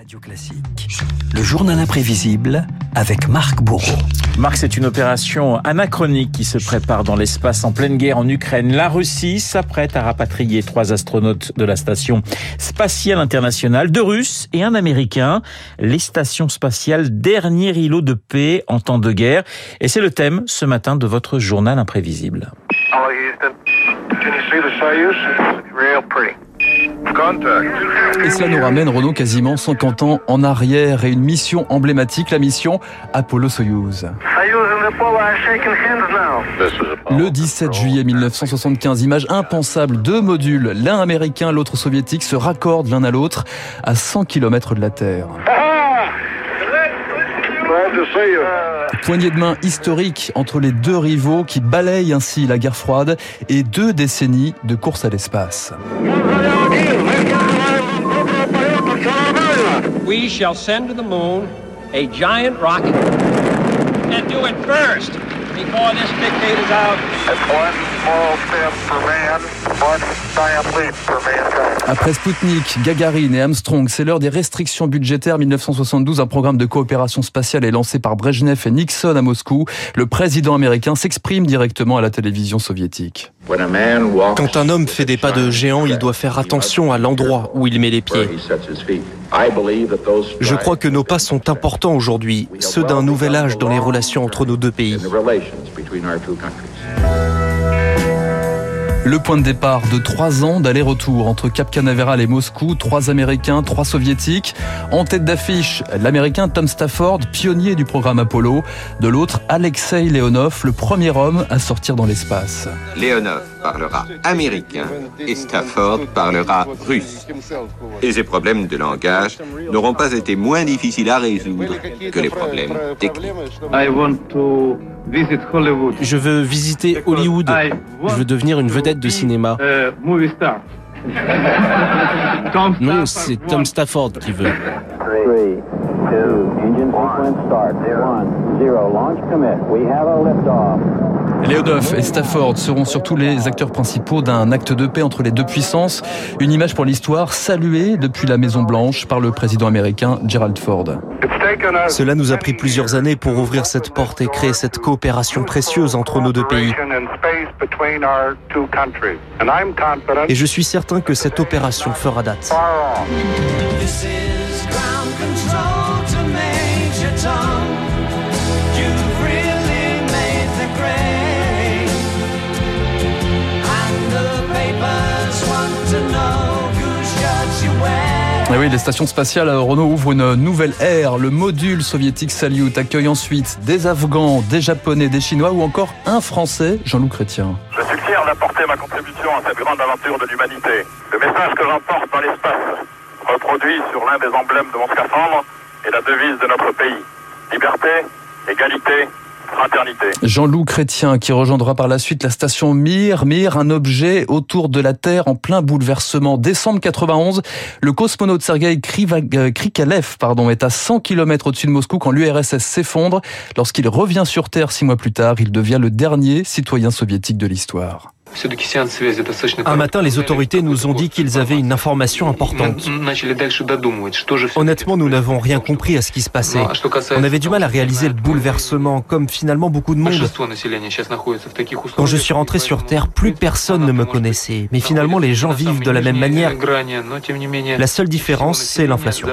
Radio Classique, le journal imprévisible avec Marc Bourreau. Marc, c'est une opération anachronique qui se prépare dans l'espace en pleine guerre en Ukraine. La Russie s'apprête à rapatrier trois astronautes de la station spatiale internationale, deux Russes et un Américain. Les stations spatiales, dernier îlot de paix en temps de guerre. Et c'est le thème ce matin de votre journal imprévisible. Hello, Et cela nous ramène, Renault, quasiment 50 ans en arrière et une mission emblématique, la mission Apollo-Soyuz. Le 17 juillet 1975, image impensable, deux modules, l'un américain, l'autre soviétique, se raccordent l'un à l'autre à 100 km de la Terre. Poignée de main historique entre les deux rivaux qui balayent ainsi la guerre froide et deux décennies de course à l'espace. We shall send to the moon a giant rocket and do it first before this is out. That's one small step for man, one giant leap for mankind. Après Sputnik, Gagarine et Armstrong, c'est l'heure des restrictions budgétaires. 1972, un programme de coopération spatiale est lancé par Brejnev et Nixon à Moscou. Le président américain s'exprime directement à la télévision soviétique. When a man walks Quand un homme fait des pas de géant, il doit faire attention à l'endroit où il met les pieds. Je crois que nos pas sont importants aujourd'hui, ceux d'un nouvel âge dans les relations entre nos deux pays. Le point de départ de trois ans d'aller-retour entre Cap Canaveral et Moscou, trois Américains, trois Soviétiques. En tête d'affiche, l'Américain Tom Stafford, pionnier du programme Apollo. De l'autre, Alexei Leonov, le premier homme à sortir dans l'espace. Leonov parlera américain et Stafford parlera russe. Et ces problèmes de langage n'auront pas été moins difficiles à résoudre que les problèmes techniques. Je veux visiter Hollywood. Je veux devenir une vedette de cinéma. Non, c'est Tom Stafford qui veut. Leonov et Stafford seront surtout les acteurs principaux d'un acte de paix entre les deux puissances. Une image pour l'histoire saluée depuis la Maison Blanche par le président américain Gerald Ford. Cela nous a pris plusieurs années pour ouvrir cette porte et créer cette coopération précieuse entre nos deux pays. cooperation in space between our two countries. And I'm confident Et je suis certain que cette opération fera date. Et oui, les stations spatiales euh, Renault ouvrent une nouvelle ère. Le module soviétique Salyut accueille ensuite des Afghans, des Japonais, des Chinois ou encore un Français, Jean-Loup Chrétien. Je suis fier d'apporter ma contribution à cette grande aventure de l'humanité. Le message que j'emporte dans l'espace, reproduit sur l'un des emblèmes de mon scaphandre, est la devise de notre pays. Liberté, égalité. Jean-Loup Chrétien qui rejoindra par la suite la station Mir. Mir, un objet autour de la Terre en plein bouleversement. Décembre 91, le cosmonaute Sergei euh, Krikalev pardon, est à 100 km au-dessus de Moscou quand l'URSS s'effondre. Lorsqu'il revient sur Terre six mois plus tard, il devient le dernier citoyen soviétique de l'histoire. Un matin, les autorités nous ont dit qu'ils avaient une information importante. Honnêtement, nous n'avons rien compris à ce qui se passait. On avait du mal à réaliser le bouleversement, comme finalement beaucoup de monde. Quand je suis rentré sur Terre, plus personne ne me connaissait. Mais finalement, les gens vivent de la même manière. La seule différence, c'est l'inflation.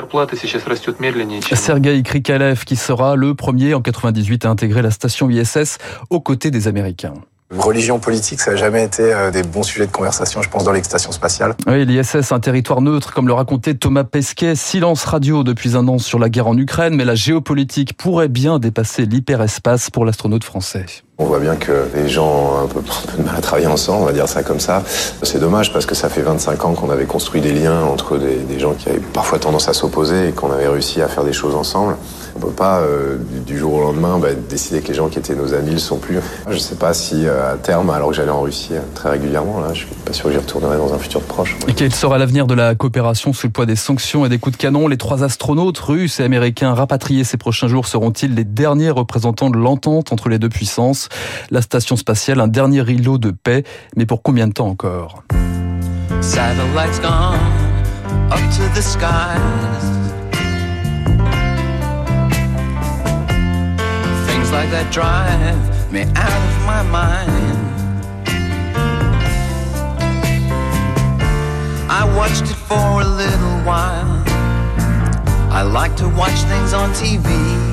Sergei Krikalev qui sera le premier en 98 à intégrer la station ISS aux côtés des Américains. Religion politique, ça n'a jamais été euh, des bons sujets de conversation, je pense, dans les stations spatiales. Oui, l'ISS, un territoire neutre, comme le racontait Thomas Pesquet, silence radio depuis un an sur la guerre en Ukraine, mais la géopolitique pourrait bien dépasser l'hyperespace pour l'astronaute français. On voit bien que les gens ont un peu, de mal à travailler ensemble, on va dire ça comme ça. C'est dommage parce que ça fait 25 ans qu'on avait construit des liens entre des, gens qui avaient parfois tendance à s'opposer et qu'on avait réussi à faire des choses ensemble. On peut pas euh, du, du jour au lendemain bah, décider que les gens qui étaient nos amis le sont plus. Je sais pas si euh, à terme, alors que j'allais en Russie euh, très régulièrement, là, je suis pas sûr que j'y retournerai dans un futur proche. Et quel sera l'avenir de la coopération sous le poids des sanctions et des coups de canon? Les trois astronautes russes et américains rapatriés ces prochains jours seront-ils les derniers représentants de l'entente entre les deux puissances? La station spatiale, un dernier îlot de paix, mais pour combien de temps encore? Satellites gone up to the skies. Things like that drive me out of my mind. I watched it for a little while. I like to watch things on TV.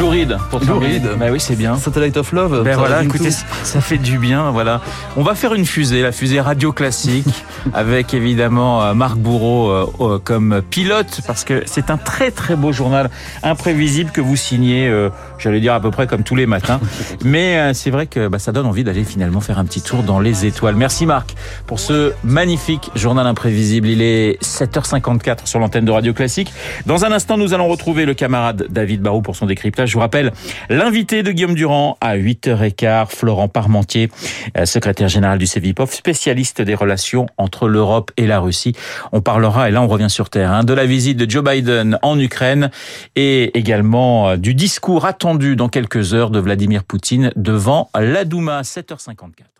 Louride pour Louride. Bah oui, c'est bien. Satellite of Love. Ben voilà, écoutez, tout. ça fait du bien. Voilà, on va faire une fusée, la fusée radio classique, avec évidemment euh, Marc Bourreau euh, comme pilote, parce que c'est un très très beau journal imprévisible que vous signez. euh, J'allais dire à peu près comme tous les matins, mais c'est vrai que bah, ça donne envie d'aller finalement faire un petit tour dans les étoiles. Merci Marc pour ce magnifique journal imprévisible. Il est 7h54 sur l'antenne de Radio Classique. Dans un instant, nous allons retrouver le camarade David Barou pour son décryptage. Je vous rappelle l'invité de Guillaume Durand à 8h15, Florent Parmentier, euh, secrétaire général du CEVIPOF, spécialiste des relations entre l'Europe et la Russie. On parlera, et là on revient sur Terre, hein, de la visite de Joe Biden en Ukraine et également euh, du discours attendu dans quelques heures de Vladimir Poutine devant la Douma, 7h54.